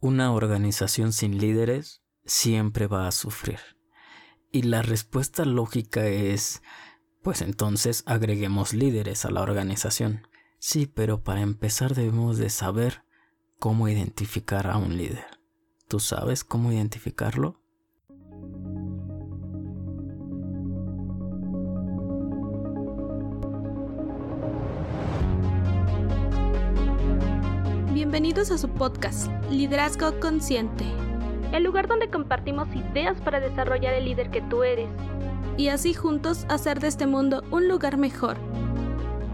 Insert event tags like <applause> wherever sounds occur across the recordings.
una organización sin líderes siempre va a sufrir. Y la respuesta lógica es, pues entonces agreguemos líderes a la organización. Sí, pero para empezar debemos de saber cómo identificar a un líder. ¿Tú sabes cómo identificarlo? Bienvenidos a su podcast, Liderazgo Consciente. El lugar donde compartimos ideas para desarrollar el líder que tú eres. Y así juntos hacer de este mundo un lugar mejor.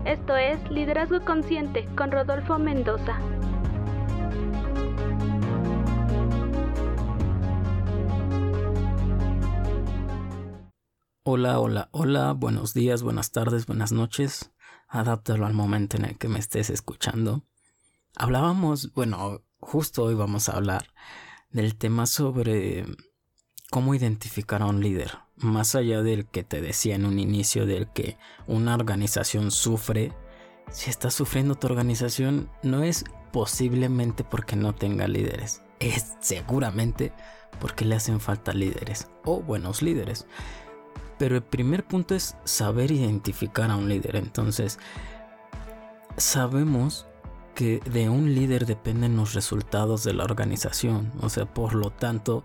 Esto es Liderazgo Consciente con Rodolfo Mendoza. Hola, hola, hola, buenos días, buenas tardes, buenas noches. Adáptalo al momento en el que me estés escuchando. Hablábamos, bueno, justo hoy vamos a hablar del tema sobre cómo identificar a un líder. Más allá del que te decía en un inicio, del que una organización sufre, si está sufriendo tu organización, no es posiblemente porque no tenga líderes. Es seguramente porque le hacen falta líderes o buenos líderes. Pero el primer punto es saber identificar a un líder. Entonces, sabemos que de un líder dependen los resultados de la organización. O sea, por lo tanto,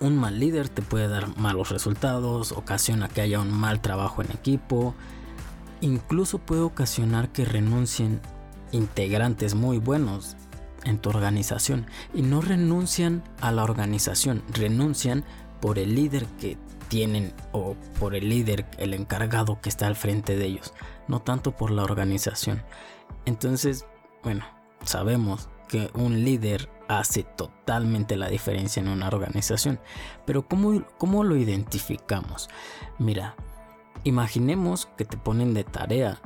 un mal líder te puede dar malos resultados, ocasiona que haya un mal trabajo en equipo, incluso puede ocasionar que renuncien integrantes muy buenos en tu organización y no renuncian a la organización, renuncian por el líder que tienen o por el líder, el encargado que está al frente de ellos, no tanto por la organización. Entonces, bueno, sabemos que un líder hace totalmente la diferencia en una organización. Pero ¿cómo, cómo lo identificamos? Mira, imaginemos que te ponen de tarea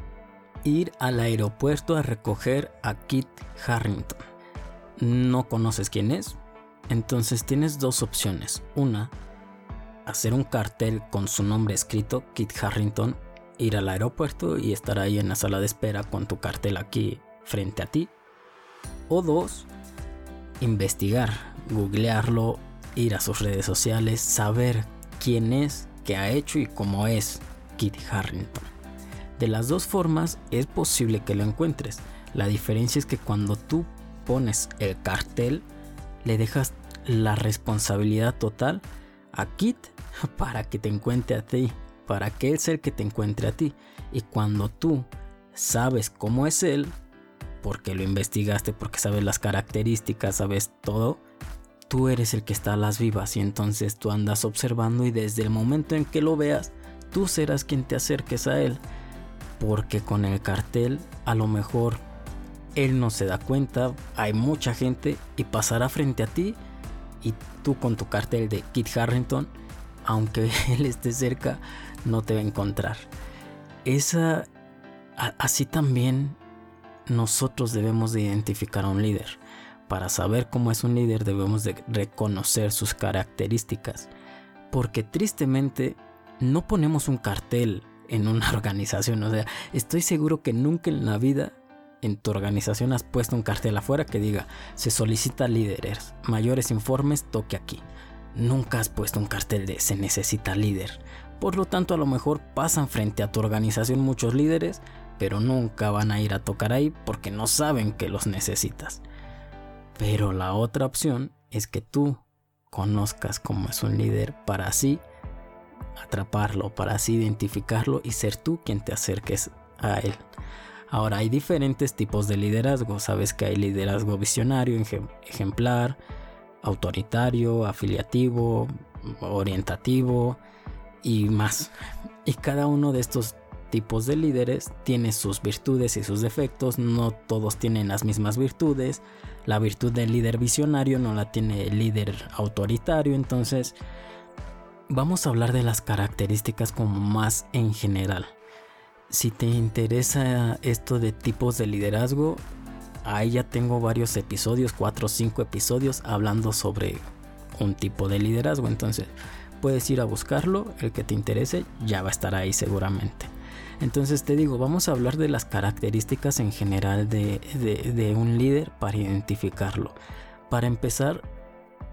ir al aeropuerto a recoger a Kit Harrington. No conoces quién es, entonces tienes dos opciones. Una, hacer un cartel con su nombre escrito, Kit Harrington, ir al aeropuerto y estar ahí en la sala de espera con tu cartel aquí frente a ti. O dos, investigar, googlearlo, ir a sus redes sociales, saber quién es, qué ha hecho y cómo es Kit Harrington. De las dos formas es posible que lo encuentres. La diferencia es que cuando tú pones el cartel, le dejas la responsabilidad total a Kit <laughs> para que te encuentre a ti para que Él sea el que te encuentre a ti. Y cuando tú sabes cómo es Él, porque lo investigaste, porque sabes las características, sabes todo, tú eres el que está a las vivas y entonces tú andas observando y desde el momento en que lo veas, tú serás quien te acerques a Él. Porque con el cartel a lo mejor Él no se da cuenta, hay mucha gente y pasará frente a ti y tú con tu cartel de Kit Harrington, aunque <laughs> Él esté cerca, no te va a encontrar. Esa, así también nosotros debemos de identificar a un líder. Para saber cómo es un líder debemos de reconocer sus características. Porque tristemente no ponemos un cartel en una <laughs> organización. O sea, estoy seguro que nunca en la vida en tu organización has puesto un cartel afuera que diga se solicita líderes, mayores informes, toque aquí. Nunca has puesto un cartel de se necesita líder. Por lo tanto, a lo mejor pasan frente a tu organización muchos líderes, pero nunca van a ir a tocar ahí porque no saben que los necesitas. Pero la otra opción es que tú conozcas cómo es un líder para así atraparlo, para así identificarlo y ser tú quien te acerques a él. Ahora hay diferentes tipos de liderazgo. Sabes que hay liderazgo visionario, ejemplar, autoritario, afiliativo, orientativo y más. Y cada uno de estos tipos de líderes tiene sus virtudes y sus defectos, no todos tienen las mismas virtudes. La virtud del líder visionario no la tiene el líder autoritario, entonces vamos a hablar de las características como más en general. Si te interesa esto de tipos de liderazgo, ahí ya tengo varios episodios, 4 o 5 episodios hablando sobre un tipo de liderazgo, entonces puedes ir a buscarlo, el que te interese ya va a estar ahí seguramente. Entonces te digo, vamos a hablar de las características en general de, un líder para identificarlo, para empezar,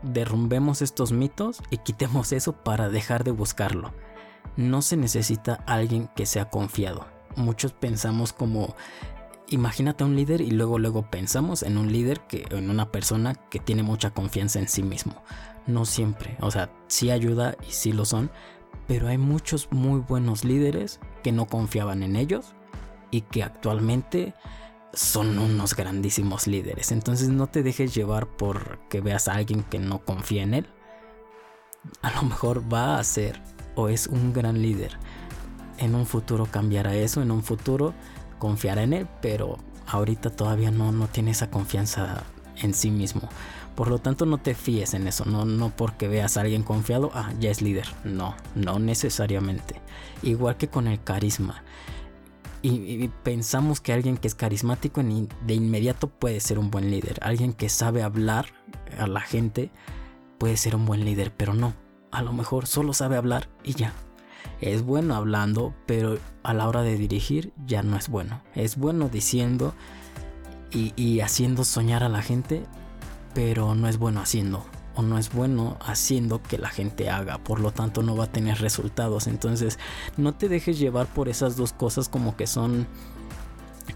derrumbemos estos mitos y quitemos eso para dejar de buscarlo. No se necesita alguien que sea confiado. Muchos pensamos como imagínate a un líder y luego luego pensamos en un líder que en una persona que tiene mucha confianza en sí mismo. No siempre, o sea, sí ayuda y sí lo son, pero hay muchos muy buenos líderes que no confiaban en ellos y que actualmente son unos grandísimos líderes. Entonces no te dejes llevar por que veas a alguien que no confía en él. A lo mejor va a ser o es un gran líder. En un futuro cambiará eso, en un futuro confiará en él, pero ahorita todavía no, no tiene esa confianza en sí mismo. Por lo tanto, no te fíes en eso, no, no porque veas a alguien confiado, ah, ya es líder. No, no necesariamente. Igual que con el carisma y, pensamos que alguien que es carismático de inmediato puede ser un buen líder. Alguien que sabe hablar a la gente puede ser un buen líder, pero no. A lo mejor solo sabe hablar y ya. Es bueno hablando, pero a la hora de dirigir ya no es bueno. Es bueno diciendo y, y haciendo soñar a la gente, pero no es bueno haciendo o no es bueno haciendo que la gente haga, por lo tanto no va a tener resultados. Entonces no te dejes llevar por esas dos cosas como que son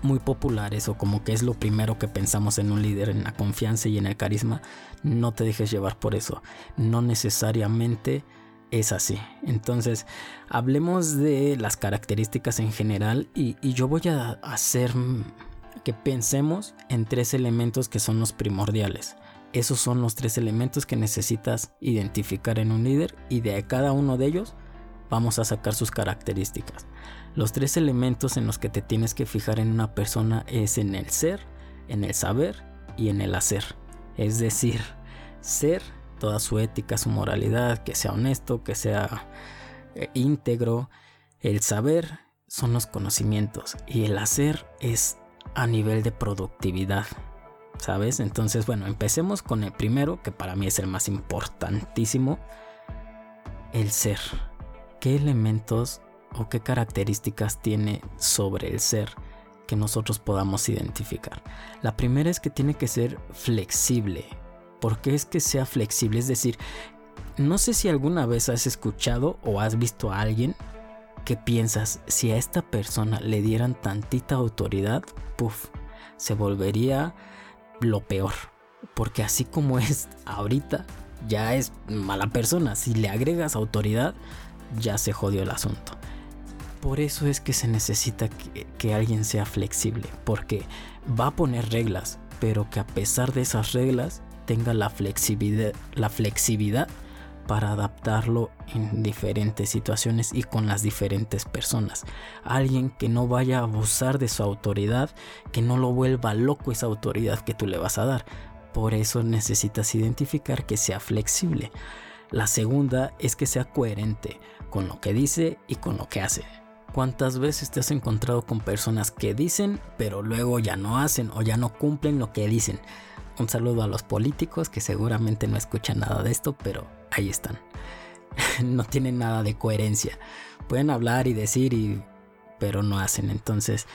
muy populares o como que es lo primero que pensamos en un líder, en la confianza y en el carisma. No te dejes llevar por eso. No necesariamente es así. Entonces, hablemos de las características en general y, yo voy a hacer que pensemos en tres elementos que son los primordiales. Esos son los tres elementos que necesitas identificar en un líder y de cada uno de ellos vamos a sacar sus características. Los tres elementos en los que te tienes que fijar en una persona es en el ser, en el saber y en el hacer. Es decir, ser, toda su ética, su moralidad, que sea honesto, que sea eh, íntegro. El saber son los conocimientos y el hacer es a nivel de productividad. ¿sabes? Entonces, bueno, empecemos con el primero, que para mí es el más importantísimo, el ser. ¿Qué elementos o qué características tiene sobre el ser que nosotros podamos identificar? La primera es que tiene que ser flexible. ¿Por qué es que sea flexible? Es decir, no sé si alguna vez has escuchado o has visto a alguien que piensas, si a esta persona le dieran tantita autoridad, puff, se volvería lo peor. Porque así como <laughs> es ahorita, ya es mala persona. Si le agregas autoridad, ya se jodió el asunto. Por eso es que se necesita que, alguien sea flexible. Porque va a poner reglas, pero que a pesar de esas reglas tenga la flexibilidad, la flexibilidad para adaptarlo en diferentes situaciones y con las diferentes personas. Alguien que no vaya a abusar de su autoridad, que no lo vuelva loco esa autoridad que tú le vas a dar. Por eso necesitas identificar que sea flexible. La segunda es que sea coherente con lo que dice y con lo que hace. ¿Cuántas veces te has encontrado con personas que dicen pero luego ya no hacen o ya no cumplen lo que dicen? Un saludo a los políticos que seguramente no escuchan nada de esto, pero ahí están. <laughs> no tienen nada de coherencia. Pueden hablar y decir, y, pero no hacen. Entonces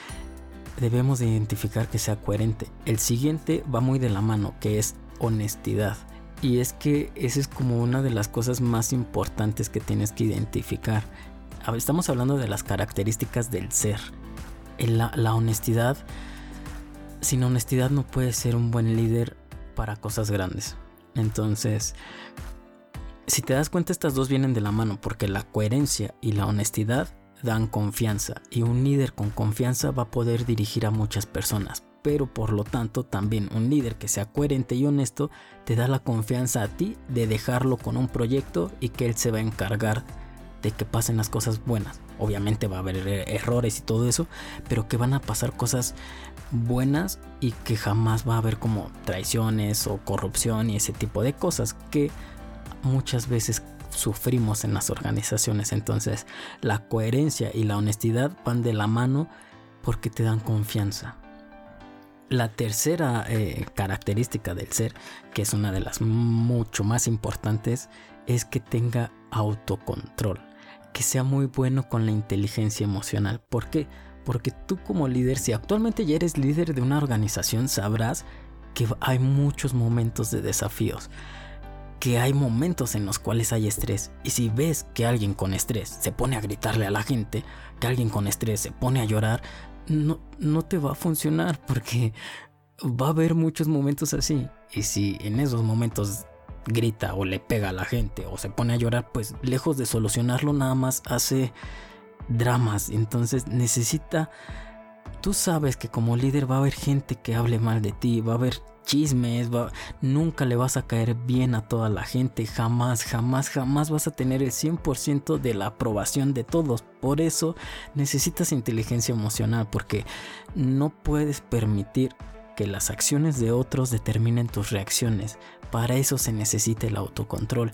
debemos de identificar que sea coherente. El siguiente va muy de la mano, que es honestidad. Y es que esa es como una de las cosas más importantes que tienes que identificar. Estamos hablando de las características del ser. La, honestidad, sin honestidad no puedes ser un buen líder para cosas grandes. Entonces, si te das cuenta, estas dos vienen de la mano porque la coherencia y la honestidad dan confianza y un líder con confianza va a poder dirigir a muchas personas. Pero por lo tanto también un líder que sea coherente y honesto te da la confianza a ti de dejarlo con un proyecto y que él se va a encargar de que pasen las cosas buenas. Obviamente va a haber errores y todo eso, pero que van a pasar cosas buenas y que jamás va a haber como traiciones o corrupción y ese tipo de cosas que muchas veces sufrimos en las organizaciones. Entonces, la coherencia y la honestidad van de la mano porque te dan confianza. La tercera eh, característica del ser, que es una de las mucho más importantes, es que tenga autocontrol, que sea muy bueno con la inteligencia emocional. ¿Por qué? Porque tú como líder, si actualmente ya eres líder de una organización, sabrás que hay muchos momentos de desafíos, que hay momentos en los cuales hay estrés. Y si ves que alguien con estrés se pone a gritarle a la gente, que alguien con estrés se pone a llorar, no, no te va a funcionar porque va a haber muchos momentos así. Y si en esos momentos grita o le pega a la gente o se pone a llorar, pues lejos de solucionarlo nada más hace dramas. Entonces necesita... Tú sabes que como líder va a haber gente que hable mal de ti, va a haber chismes, va, nunca le vas a caer bien a toda la gente, jamás, jamás, jamás vas a tener el 100% de la aprobación de todos. Por eso necesitas inteligencia emocional porque no puedes permitir que las acciones de otros determinen tus reacciones. Para eso se necesita el autocontrol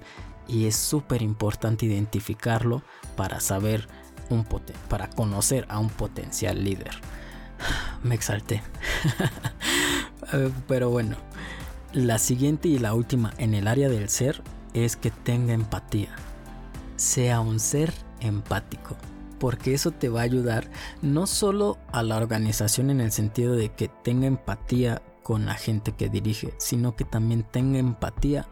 y es súper importante identificarlo para saber un para conocer a un potencial líder. <sighs> Me exalté. <laughs> Pero bueno, la siguiente y la última en el área del ser es que tenga empatía. Sea un ser empático. Porque eso te va a ayudar no solo a la organización en el sentido de que tenga empatía con la gente que dirige, sino que también tenga empatía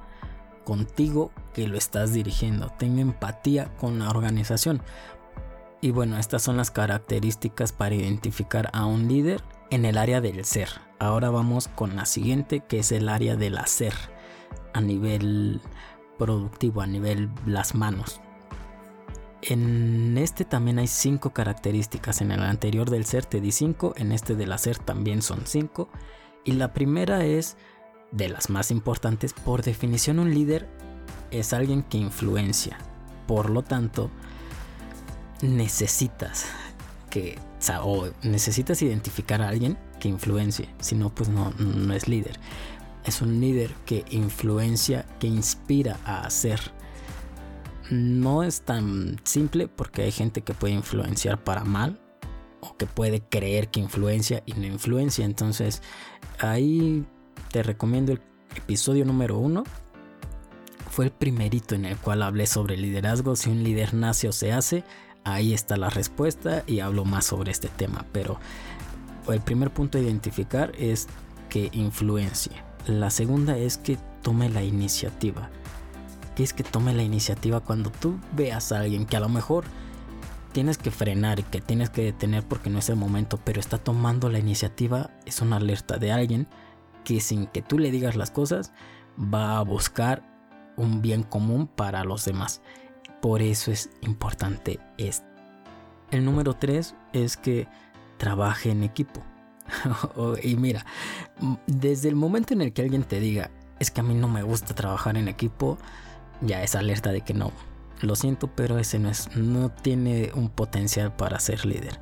contigo que lo estás dirigiendo. Tenga empatía con la organización. Y bueno, estas son las características para identificar a un líder en el área del ser. Ahora vamos con la siguiente, que es el área del hacer, a nivel productivo, a nivel las manos. En este también hay cinco características. En el anterior del ser te di cinco, en este del hacer también son cinco. Y la primera es de las más importantes. Por definición, un líder es alguien que influencia. Por lo tanto, necesitas que o necesitas identificar a alguien que influencie, si no pues no, no es líder. Es un líder que influencia, que inspira a hacer. No es tan simple porque hay gente que puede influenciar para mal o que puede creer que influencia y no influencia. Entonces ahí te recomiendo el episodio número uno. Fue el primerito en el cual hablé sobre liderazgo, si un líder nace o se hace ahí está la respuesta y hablo más sobre este tema. Pero el primer punto a identificar es que influencie. La segunda es que tome la iniciativa. ¿Qué es que tome la iniciativa cuando tú veas a alguien que a lo mejor tienes que frenar y que tienes que detener porque no es el momento, pero está tomando la iniciativa? Es una alerta de alguien que sin que tú le digas las cosas va a buscar un bien común para los demás. Por eso es importante esto. El número tres es que trabaje en equipo. <laughs> y mira, desde el momento en el que alguien te diga, es que a mí no me gusta trabajar en equipo, ya es alerta de que no. Lo siento, pero ese no es, no tiene un potencial para ser líder.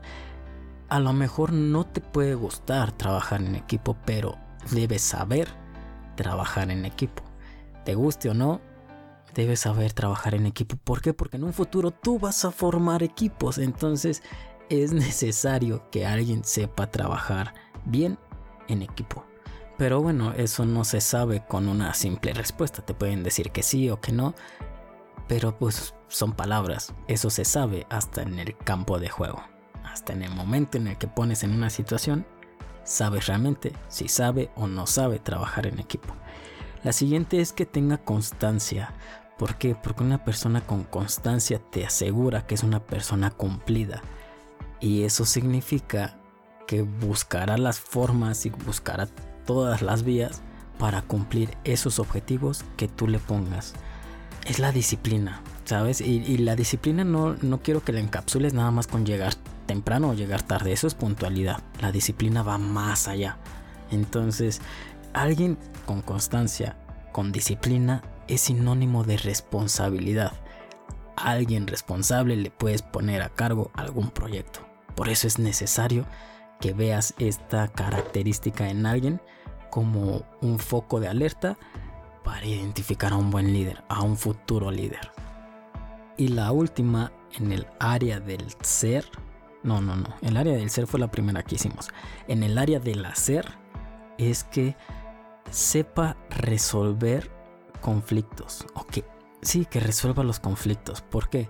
A lo mejor no te puede gustar trabajar en equipo, pero debes saber trabajar en equipo. Te guste o no, debes saber trabajar en equipo. ¿Por qué? Porque en un futuro tú vas a formar equipos. Entonces es necesario que alguien sepa trabajar bien en equipo. Pero bueno, eso no se sabe con una simple respuesta. Te pueden decir que sí o que no. Pero pues son palabras. Eso se sabe hasta en el campo de juego. Hasta en el momento en el que pones en una situación, sabes realmente si sabe o no sabe trabajar en equipo. La siguiente es que tenga constancia. ¿Por qué? Porque una persona con constancia te asegura que es una persona cumplida. Y eso significa que buscará las formas y buscará todas las vías para cumplir esos objetivos que tú le pongas. Es la disciplina, ¿sabes? Y, la disciplina no, no quiero que la encapsules nada más con llegar temprano o llegar tarde. Eso es puntualidad. La disciplina va más allá. Entonces, alguien con constancia, con disciplina, es sinónimo de responsabilidad. alguien responsable le puedes poner a cargo algún proyecto. Por eso es necesario que veas esta característica en alguien como un foco de alerta para identificar a un buen líder, a un futuro líder. Y la última en el área del ser, no, no, no, el área del ser fue la primera que hicimos. En el área del hacer es que sepa resolver conflictos. O que sí, que resuelva los conflictos. porque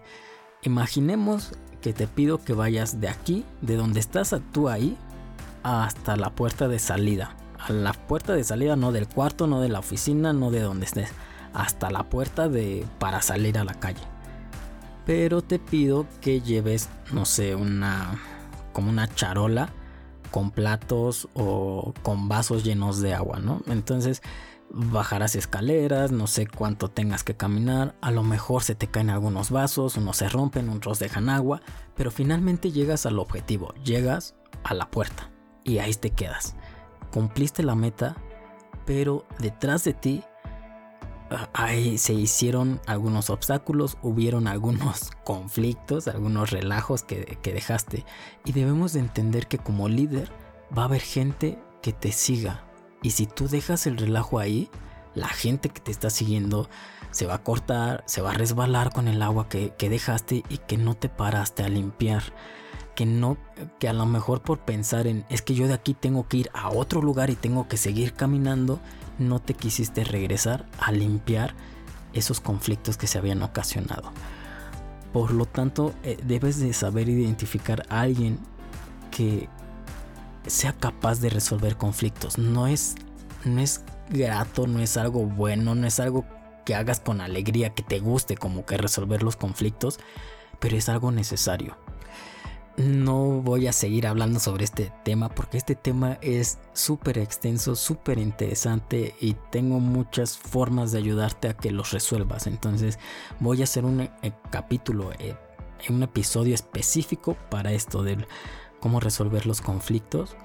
Imaginemos que te pido que vayas de aquí, de donde estás tú ahí, hasta la puerta de salida a la puerta de salida, no del cuarto, no de la oficina, no de donde estés, hasta la puerta de para salir a la calle. Pero te pido que lleves, no sé, una como una charola con platos o con vasos llenos de agua, ¿no? Entonces bajarás escaleras, no sé cuánto tengas que caminar, a lo mejor se te caen algunos vasos, unos se rompen, otros dejan agua, pero finalmente llegas al objetivo, llegas a la puerta y ahí te quedas. Cumpliste la meta, pero detrás de ti ah, ahí se hicieron algunos obstáculos, hubieron algunos <laughs> conflictos, algunos relajos que, que dejaste y debemos de entender que como líder va a haber gente que te siga, y si tú dejas el relajo ahí, la gente que te está siguiendo se va a cortar, se va a resbalar con el agua que, dejaste y que no te paraste a limpiar. Que no, que a lo mejor por pensar en es que yo de aquí tengo que ir a otro lugar y tengo que seguir caminando, no te quisiste regresar a limpiar esos conflictos que se habían ocasionado. Por lo tanto, eh, debes de saber identificar a alguien que, sea capaz de resolver conflictos. No es, no es grato, no es algo bueno, no es algo que hagas con alegría, que te guste como que resolver los conflictos, pero es algo necesario. No voy a seguir hablando sobre este tema porque este tema es súper extenso, súper interesante y tengo muchas formas de ayudarte a que los resuelvas. Entonces voy a hacer un eh, capítulo, eh, un episodio específico para esto del cómo resolver los conflictos.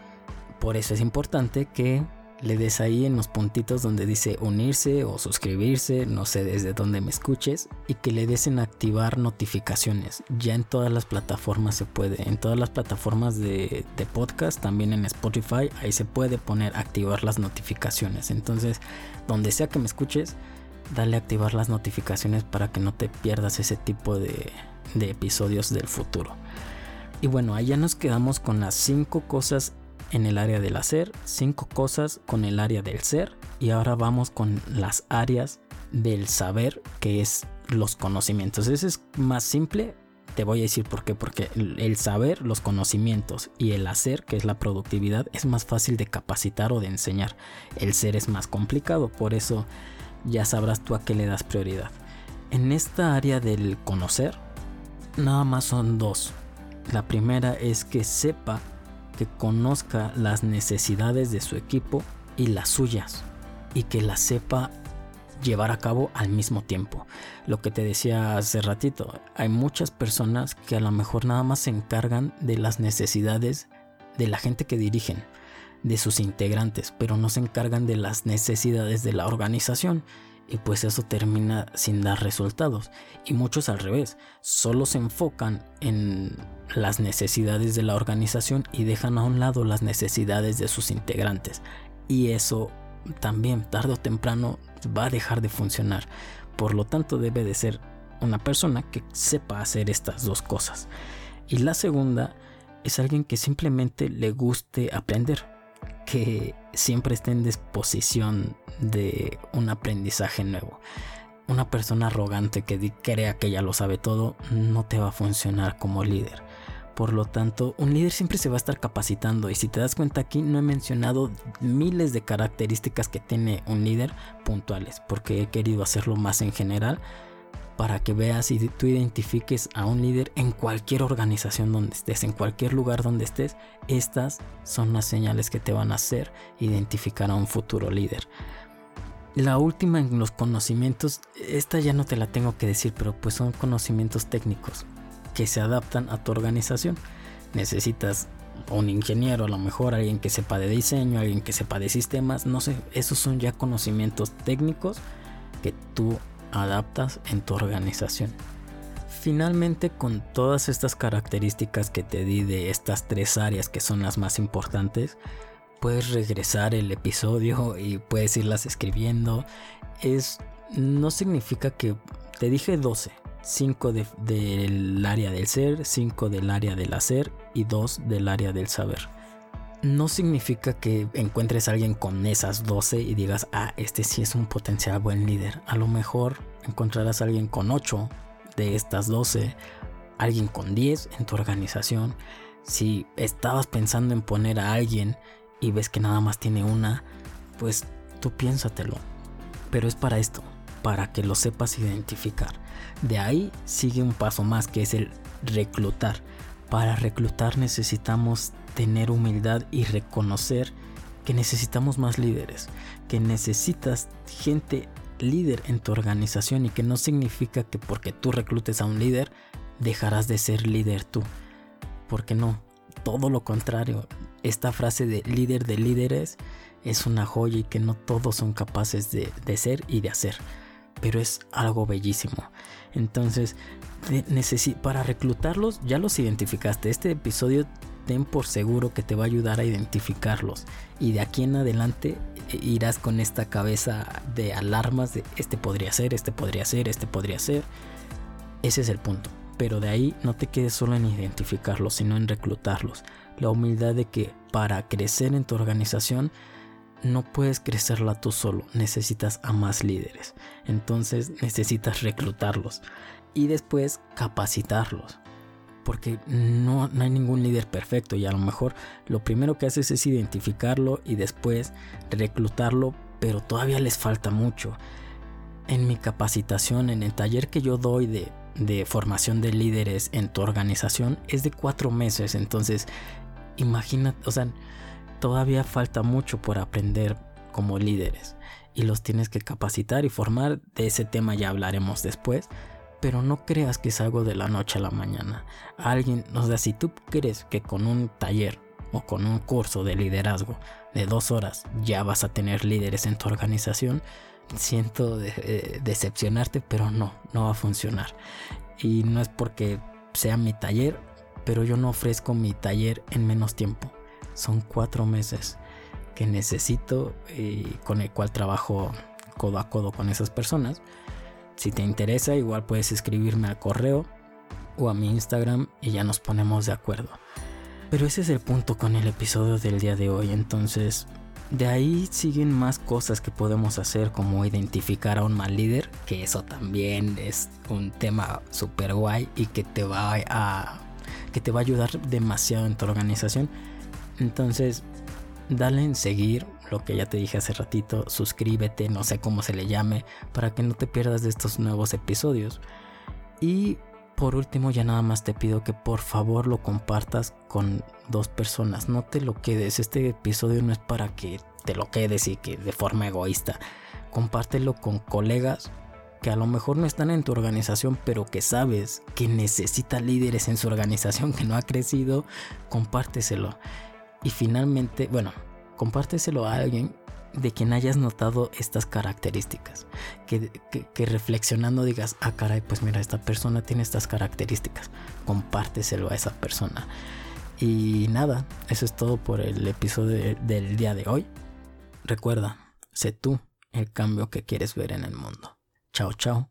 Por eso es importante que le des ahí en los puntitos donde dice unirse o suscribirse, no sé desde dónde me escuches, y que le des en activar notificaciones. Ya en todas las plataformas se puede, en todas las plataformas de, de, podcast, también en Spotify, ahí se puede poner activar las notificaciones. Entonces, donde sea que me escuches, dale a activar las notificaciones para que no te pierdas ese tipo de, de episodios del futuro. Y bueno, allá nos quedamos con las 5 cosas en el área del hacer, 5 cosas con el área del ser y ahora vamos con las áreas del saber que es los conocimientos. Ese es más simple, te voy a decir por qué, porque el saber, los conocimientos y el hacer, que es la productividad, es más fácil de capacitar o de enseñar. El ser es más complicado, por eso ya sabrás tú a qué le das prioridad. En esta área del conocer, nada más son dos. La primera es que sepa que conozca las necesidades de su equipo y las suyas y que las sepa llevar a cabo al mismo tiempo. Lo que te decía hace ratito, hay muchas personas que a lo mejor nada más se encargan de las necesidades de la gente que dirigen, de sus integrantes, pero no se encargan de las necesidades de la organización y pues eso termina sin dar resultados. Y muchos al revés, solo se enfocan en las necesidades de la organización y dejan a un lado las necesidades de sus integrantes. Y eso también tarde o temprano va a dejar de funcionar. Por lo tanto debe de ser una persona que sepa hacer estas dos cosas. Y la segunda es alguien que simplemente le guste aprender, que siempre esté en disposición de un aprendizaje nuevo. Una persona arrogante que crea que ya lo sabe todo no te va a funcionar como líder. Por lo tanto, un líder siempre se va a estar capacitando y si te das cuenta aquí no he mencionado miles de características que tiene un líder puntuales porque he querido hacerlo más en general para que veas y tú identifiques a un líder en cualquier organización donde estés, en cualquier lugar donde estés. Estas son las señales que te van a hacer identificar a un futuro líder. La última en los conocimientos, esta ya no te la tengo que decir, pero pues son conocimientos técnicos que se adaptan a tu organización. Necesitas un ingeniero, a lo mejor alguien que sepa de diseño, alguien que sepa de sistemas, no sé, esos son ya conocimientos técnicos que tú adaptas en tu organización. Finalmente, con todas estas características que te di de estas tres áreas que son las más importantes, puedes regresar el episodio y puedes irlas escribiendo. Es no significa que te dije 12, 5 del área del ser, 5 del área del hacer y 2 del área del saber no significa que encuentres a alguien con esas 12 y digas, ah, este sí es un potencial buen líder. A lo mejor encontrarás a alguien con 8 de estas 12, alguien con 10 en tu organización. Si estabas pensando en poner a alguien y ves que nada más tiene una, pues tú piénsatelo. Pero es para esto, para que lo sepas identificar. De ahí sigue un paso más que es el reclutar. Para reclutar necesitamos tener humildad y reconocer que necesitamos más líderes, que necesitas gente líder en tu organización y que no significa que porque tú reclutes a un líder dejarás de ser líder tú. Porque no, todo lo contrario. Esta frase de líder de líderes es una joya y que no todos son capaces de, ser y de hacer. Pero es algo bellísimo. Entonces, para reclutarlos ya los identificaste. Este episodio ten por seguro que te va a ayudar a identificarlos. Y de aquí en adelante eh, irás con esta cabeza de alarmas de este podría ser, este podría ser, este podría ser. Ese es el punto. Pero de ahí no te quedes solo en identificarlos, sino en reclutarlos. La humildad de que para crecer en tu organización no puedes crecerla tú solo, necesitas a más líderes. Entonces necesitas reclutarlos y después capacitarlos. Porque no, no, hay ningún líder perfecto y a lo mejor lo primero que haces es identificarlo y después reclutarlo, pero todavía les falta mucho. En mi capacitación, en el taller que yo doy de de formación de líderes en tu organización es de cuatro meses. Entonces, imagina, o sea, todavía falta mucho por aprender como líderes y los tienes que capacitar y formar. De ese tema ya hablaremos después. Pero no creas que es algo de la noche a la mañana. Alguien, o sea, si tú crees que con un taller o con un curso de liderazgo de dos horas ya vas a tener líderes en tu organización, siento eh, decepcionarte, pero no, no va a funcionar. Y no es porque sea mi taller, pero yo no ofrezco mi taller en menos tiempo. Son cuatro meses que necesito y con el cual trabajo codo a codo con esas personas. Si te interesa, igual puedes escribirme al correo o a mi Instagram y ya nos ponemos de acuerdo. Pero ese es el punto con el episodio del día de hoy. Entonces, de ahí siguen más cosas que podemos hacer como identificar a un mal líder, que eso también es un tema súper guay y que te va a que te va a ayudar demasiado en tu organización. Entonces, dale en seguir lo que ya te dije hace ratito, suscríbete, no sé cómo se le llame, para que no te pierdas de estos nuevos episodios. Y por último, ya nada más te pido que por favor lo compartas con dos personas. No te lo quedes. Este episodio no es para que te lo quedes y que de forma egoísta. Compártelo con colegas que a lo mejor no están en tu organización, pero que sabes que necesita líderes en su organización, que no ha crecido. Compárteselo. Y finalmente, bueno, compárteselo a alguien de quien hayas notado estas características. Que, reflexionando digas, ah, caray, pues mira, esta persona tiene estas características. Compárteselo a esa persona. Y nada, eso es todo por el episodio del día de hoy. Recuerda, sé tú el cambio que quieres ver en el mundo. Chao, chao.